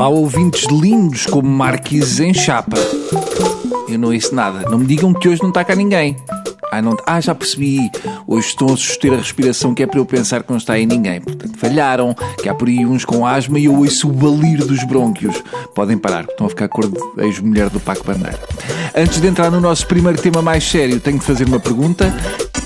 Olá, ouvintes lindos como marquises em chapa. Eu não ouço nada. Não me digam que hoje não está cá ninguém. Ah, não... ah, já percebi. Hoje estão a suster a respiração que é para eu pensar que não está aí ninguém. Portanto, falharam, que há por aí uns com asma e eu ouço o balir dos brônquios. Podem parar, estão a ficar cor de ex-mulher do Paco Bandeira. Antes de entrar no nosso primeiro tema mais sério, tenho de fazer uma pergunta.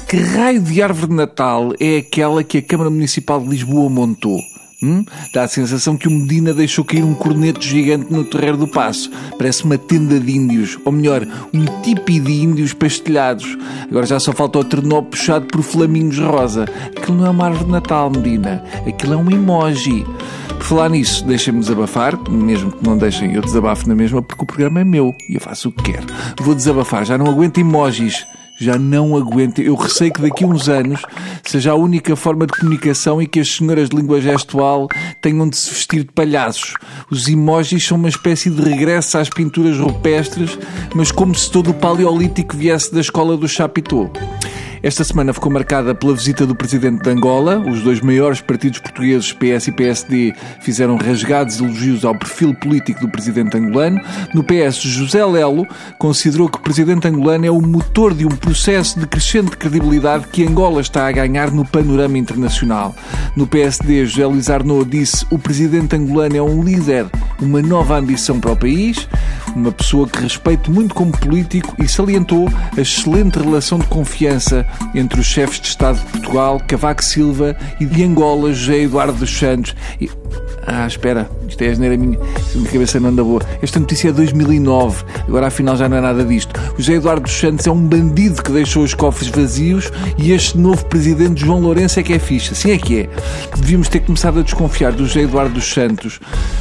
Que raio de árvore de Natal é aquela que a Câmara Municipal de Lisboa montou? Hum? Dá a sensação que o Medina deixou cair um corneto gigante no terreiro do passo. Parece uma tenda de índios, ou melhor, um tipi de índios pastelhados. Agora já só falta o trenó puxado por flaminhos rosa. Aquilo não é uma árvore de Natal, Medina. Aquilo é um emoji. Por falar nisso, deixem-me desabafar, mesmo que não deixem eu desabafo na mesma, porque o programa é meu e eu faço o que quero. Vou desabafar, já não aguento emojis já não aguento. Eu receio que daqui a uns anos seja a única forma de comunicação e que as senhoras de língua gestual tenham de se vestir de palhaços. Os emojis são uma espécie de regresso às pinturas rupestres, mas como se todo o paleolítico viesse da escola do Chapitou. Esta semana ficou marcada pela visita do presidente de Angola. Os dois maiores partidos portugueses, PS e PSD, fizeram rasgados elogios ao perfil político do presidente angolano. No PS, José Lelo considerou que o presidente angolano é o motor de um processo de crescente credibilidade que Angola está a ganhar no panorama internacional. No PSD, José Luís Arnaud disse o presidente angolano é um líder, uma nova ambição para o país, uma pessoa que respeito muito como político e salientou a excelente relação de confiança entre os chefes de Estado de Portugal, Cavaco Silva e de Angola, José Eduardo dos Santos. E... Ah, espera, isto é a geneira minha, minha cabeça não anda boa. Esta notícia é de 2009, agora afinal já não é nada disto. O José Eduardo dos Santos é um bandido que deixou os cofres vazios e este novo presidente, João Lourenço, é que é fixe. Assim é que é. Devíamos ter começado a desconfiar do José Eduardo dos Santos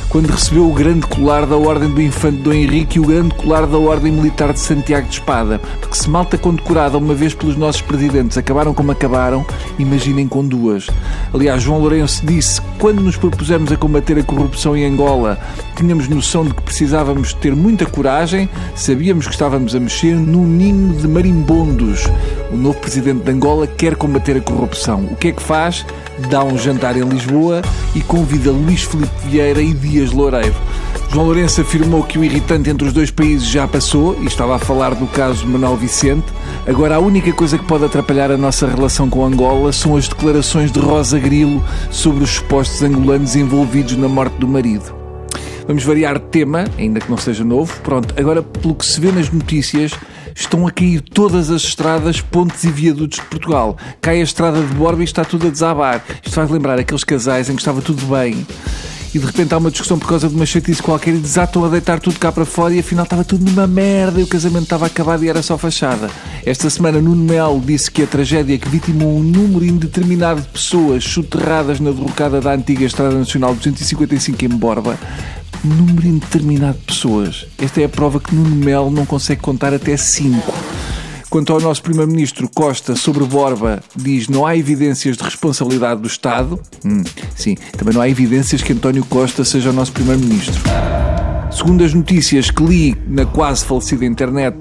quando recebeu o grande colar da Ordem do Infante Dom Henrique e o grande colar da Ordem Militar de Santiago de Espada. Porque se malta condecorada uma vez pelos nossos presidentes acabaram como acabaram, imaginem com duas. Aliás, João Lourenço disse quando nos propusemos a combater a corrupção em Angola, tínhamos noção de que precisávamos ter muita coragem, sabíamos que estávamos a mexer num ninho de marimbondos. O novo presidente de Angola quer combater a corrupção. O que é que faz? Dá um jantar em Lisboa e convida Luís Filipe Vieira e Dias Loureiro. João Lourenço afirmou que o irritante entre os dois países já passou e estava a falar do caso Manuel Vicente. Agora, a única coisa que pode atrapalhar a nossa relação com Angola são as declarações de Rosa Grilo sobre os supostos angolanos envolvidos na morte do marido. Vamos variar de tema, ainda que não seja novo. Pronto, agora, pelo que se vê nas notícias, estão a cair todas as estradas, pontes e viadutos de Portugal. Cai a estrada de Borba e está tudo a desabar. Isto faz lembrar aqueles casais em que estava tudo bem e de repente há uma discussão por causa de uma chatice qualquer e desatam a deitar tudo cá para fora e afinal estava tudo numa merda e o casamento estava acabado e era só fachada. Esta semana Nuno Melo disse que a tragédia que vitimou um número indeterminado de pessoas soterradas na derrocada da antiga Estrada Nacional 255 em Borba número indeterminado de pessoas. Esta é a prova que Nuno Melo não consegue contar até 5. Quanto ao nosso Primeiro-Ministro Costa sobre Borba, diz não há evidências de responsabilidade do Estado. Hum, sim, também não há evidências que António Costa seja o nosso Primeiro-Ministro. Segundo as notícias que li na quase falecida internet,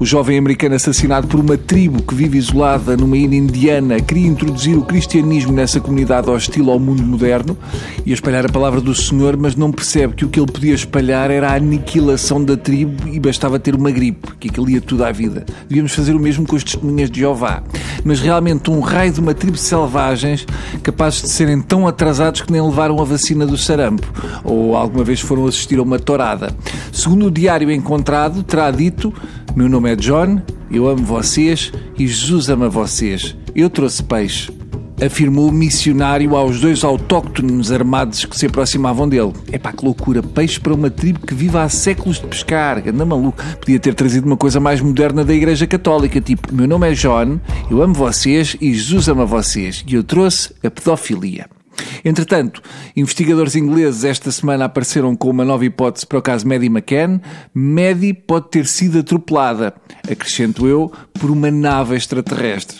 o jovem americano assassinado por uma tribo que vive isolada numa ilha indiana queria introduzir o cristianismo nessa comunidade hostil ao mundo moderno e espalhar a palavra do Senhor, mas não percebe que o que ele podia espalhar era a aniquilação da tribo e bastava ter uma gripe, que aquilo ia tudo à vida. Devíamos fazer o mesmo com as testemunhas de Jeová. Mas realmente um raio de uma tribo de selvagens capazes de serem tão atrasados que nem levaram a vacina do sarampo ou alguma vez foram assistir a uma Segundo o diário encontrado, terá dito meu nome é John, eu amo vocês e Jesus ama vocês. Eu trouxe peixe. Afirmou o missionário aos dois autóctones armados que se aproximavam dele. É pá, que loucura! Peixe para uma tribo que vive há séculos de pescar. Anda maluco. Podia ter trazido uma coisa mais moderna da Igreja Católica, tipo: Meu nome é John, eu amo vocês e Jesus ama vocês. E eu trouxe a pedofilia. Entretanto, investigadores ingleses esta semana apareceram com uma nova hipótese para o caso Maddie McCann. Maddie pode ter sido atropelada, acrescento eu, por uma nave extraterrestre.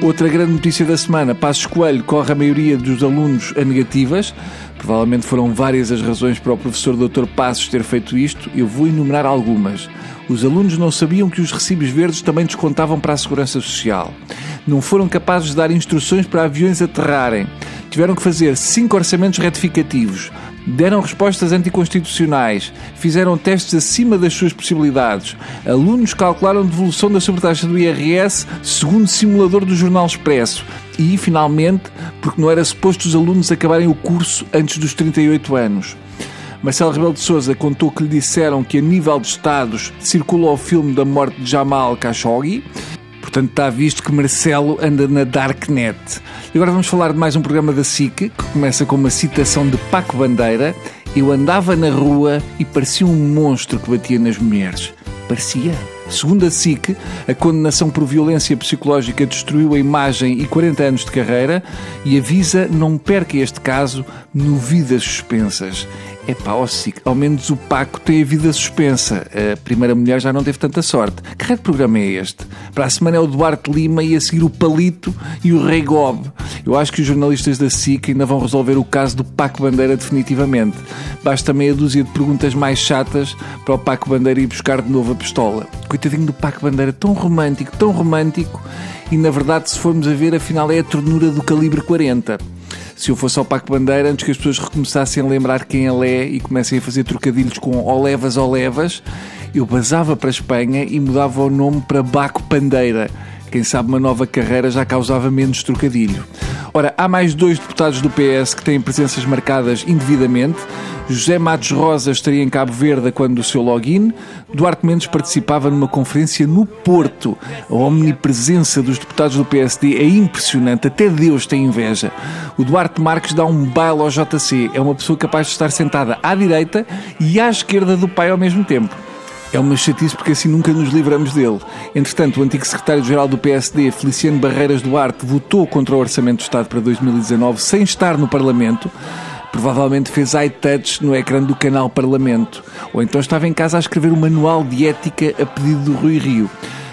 Outra grande notícia da semana: Passos Coelho corre a maioria dos alunos a negativas. Provavelmente foram várias as razões para o professor Dr. Passos ter feito isto. Eu vou enumerar algumas. Os alunos não sabiam que os recibos verdes também descontavam para a segurança social. Não foram capazes de dar instruções para aviões aterrarem tiveram que fazer cinco orçamentos retificativos, deram respostas anticonstitucionais, fizeram testes acima das suas possibilidades. Alunos calcularam devolução da sobretaxa do IRS segundo simulador do Jornal Expresso. E, finalmente, porque não era suposto os alunos acabarem o curso antes dos 38 anos. Marcelo Rebelo de Sousa contou que lhe disseram que a nível de Estados circula o filme da morte de Jamal Khashoggi. Portanto, está visto que Marcelo anda na Darknet. E agora vamos falar de mais um programa da SIC, que começa com uma citação de Paco Bandeira. Eu andava na rua e parecia um monstro que batia nas mulheres. Parecia. Segundo a SIC, a condenação por violência psicológica destruiu a imagem e 40 anos de carreira e avisa não perca este caso no Vidas Suspensas. É ó SIC, ao menos o Paco tem a vida suspensa. A primeira mulher já não teve tanta sorte. Que raio de programa é este? Para a semana é o Duarte Lima e a seguir o Palito e o Rei Gob. Eu acho que os jornalistas da SIC ainda vão resolver o caso do Paco Bandeira definitivamente. Basta meia dúzia de perguntas mais chatas para o Paco Bandeira ir buscar de novo a pistola. Coitadinho do Paco Bandeira, tão romântico, tão romântico, e na verdade, se formos a ver, afinal é a ternura do calibre 40 se eu fosse ao Paco Bandeira, antes que as pessoas recomeçassem a lembrar quem ele é e comecem a fazer trocadilhos com olevas, olevas, eu basava para a Espanha e mudava o nome para Baco Pandeira. Quem sabe uma nova carreira já causava menos trocadilho. Ora, há mais dois deputados do PS que têm presenças marcadas indevidamente. José Matos Rosa estaria em Cabo Verde quando do seu login. Duarte Mendes participava numa conferência no Porto. A omnipresença dos deputados do PSD é impressionante, até Deus tem inveja. O Duarte Marques dá um baile ao JC. É uma pessoa capaz de estar sentada à direita e à esquerda do pai ao mesmo tempo. É uma chatice porque assim nunca nos livramos dele. Entretanto, o antigo secretário-geral do PSD, Feliciano Barreiras Duarte, votou contra o Orçamento do Estado para 2019 sem estar no Parlamento. Provavelmente fez iTouch no ecrã do canal Parlamento. Ou então estava em casa a escrever o um manual de ética a pedido do Rui Rio.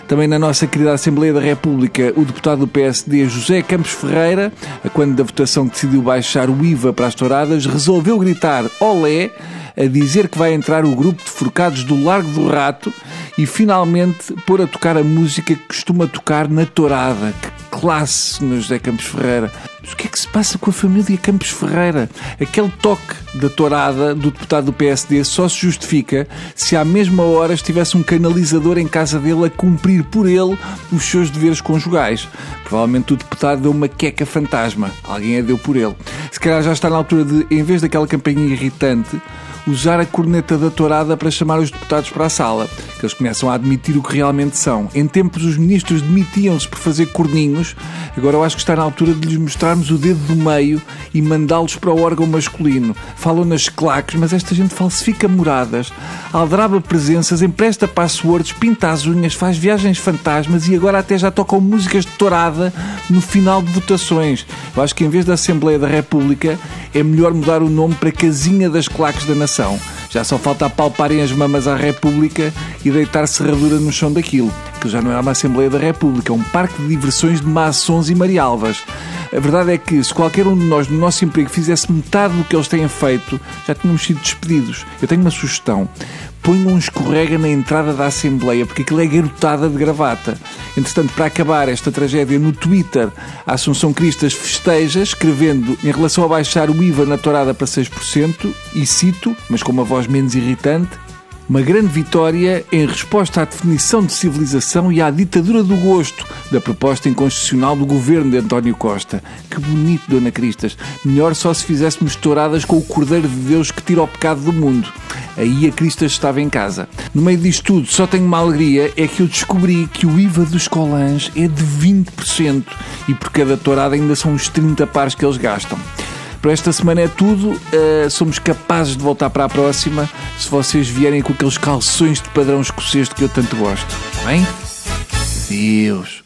Também na nossa querida Assembleia da República, o deputado do PSD, José Campos Ferreira, quando da votação decidiu baixar o IVA para as touradas, resolveu gritar olé a dizer que vai entrar o grupo de forcados do Largo do Rato e finalmente pôr a tocar a música que costuma tocar na tourada. Que classe, no José Campos Ferreira. Mas o que é que se passa com a família Campos Ferreira? Aquele toque da tourada do deputado do PSD só se justifica se à mesma hora estivesse um canalizador em casa dele a cumprir por ele os seus deveres conjugais. Provavelmente o deputado deu uma queca fantasma. Alguém a deu por ele. Se calhar já está na altura de, em vez daquela campainha irritante, usar a corneta da tourada para chamar os deputados para a sala, eles começam a admitir o que realmente são. Em tempos os ministros demitiam-se por fazer corninhos, agora eu acho que está na altura de lhes mostrarmos o dedo do meio e mandá-los para o órgão masculino. Falam nas claques, mas esta gente falsifica moradas, aldraba presenças, empresta passwords, pinta as unhas, faz viagens fantasmas e agora até já tocam músicas de tourada no final de votações. Eu acho que em vez da Assembleia da República é melhor mudar o nome para Casinha das Claques da Nação já só falta apalparem as mamas à República e deitar serradura no chão daquilo, que já não é uma Assembleia da República, é um parque de diversões de maçons e marialvas. A verdade é que se qualquer um de nós no nosso emprego fizesse metade do que eles têm feito, já tínhamos sido despedidos. Eu tenho uma sugestão ponham um escorrega na entrada da Assembleia, porque aquilo é garotada de gravata. Entretanto, para acabar esta tragédia, no Twitter, a Assunção Cristas festeja, escrevendo em relação a baixar o IVA na tourada para 6%, e cito, mas com uma voz menos irritante, uma grande vitória em resposta à definição de civilização e à ditadura do gosto da proposta inconstitucional do governo de António Costa. Que bonito, Dona Cristas. Melhor só se fizéssemos touradas com o Cordeiro de Deus que tira o pecado do mundo. Aí a Cristas estava em casa. No meio disto tudo, só tenho uma alegria, é que eu descobri que o IVA dos colãs é de 20% e por cada tourada ainda são uns 30 pares que eles gastam. Para esta semana é tudo. Uh, somos capazes de voltar para a próxima se vocês vierem com aqueles calções de padrão escocês que eu tanto gosto. Bem? Deus.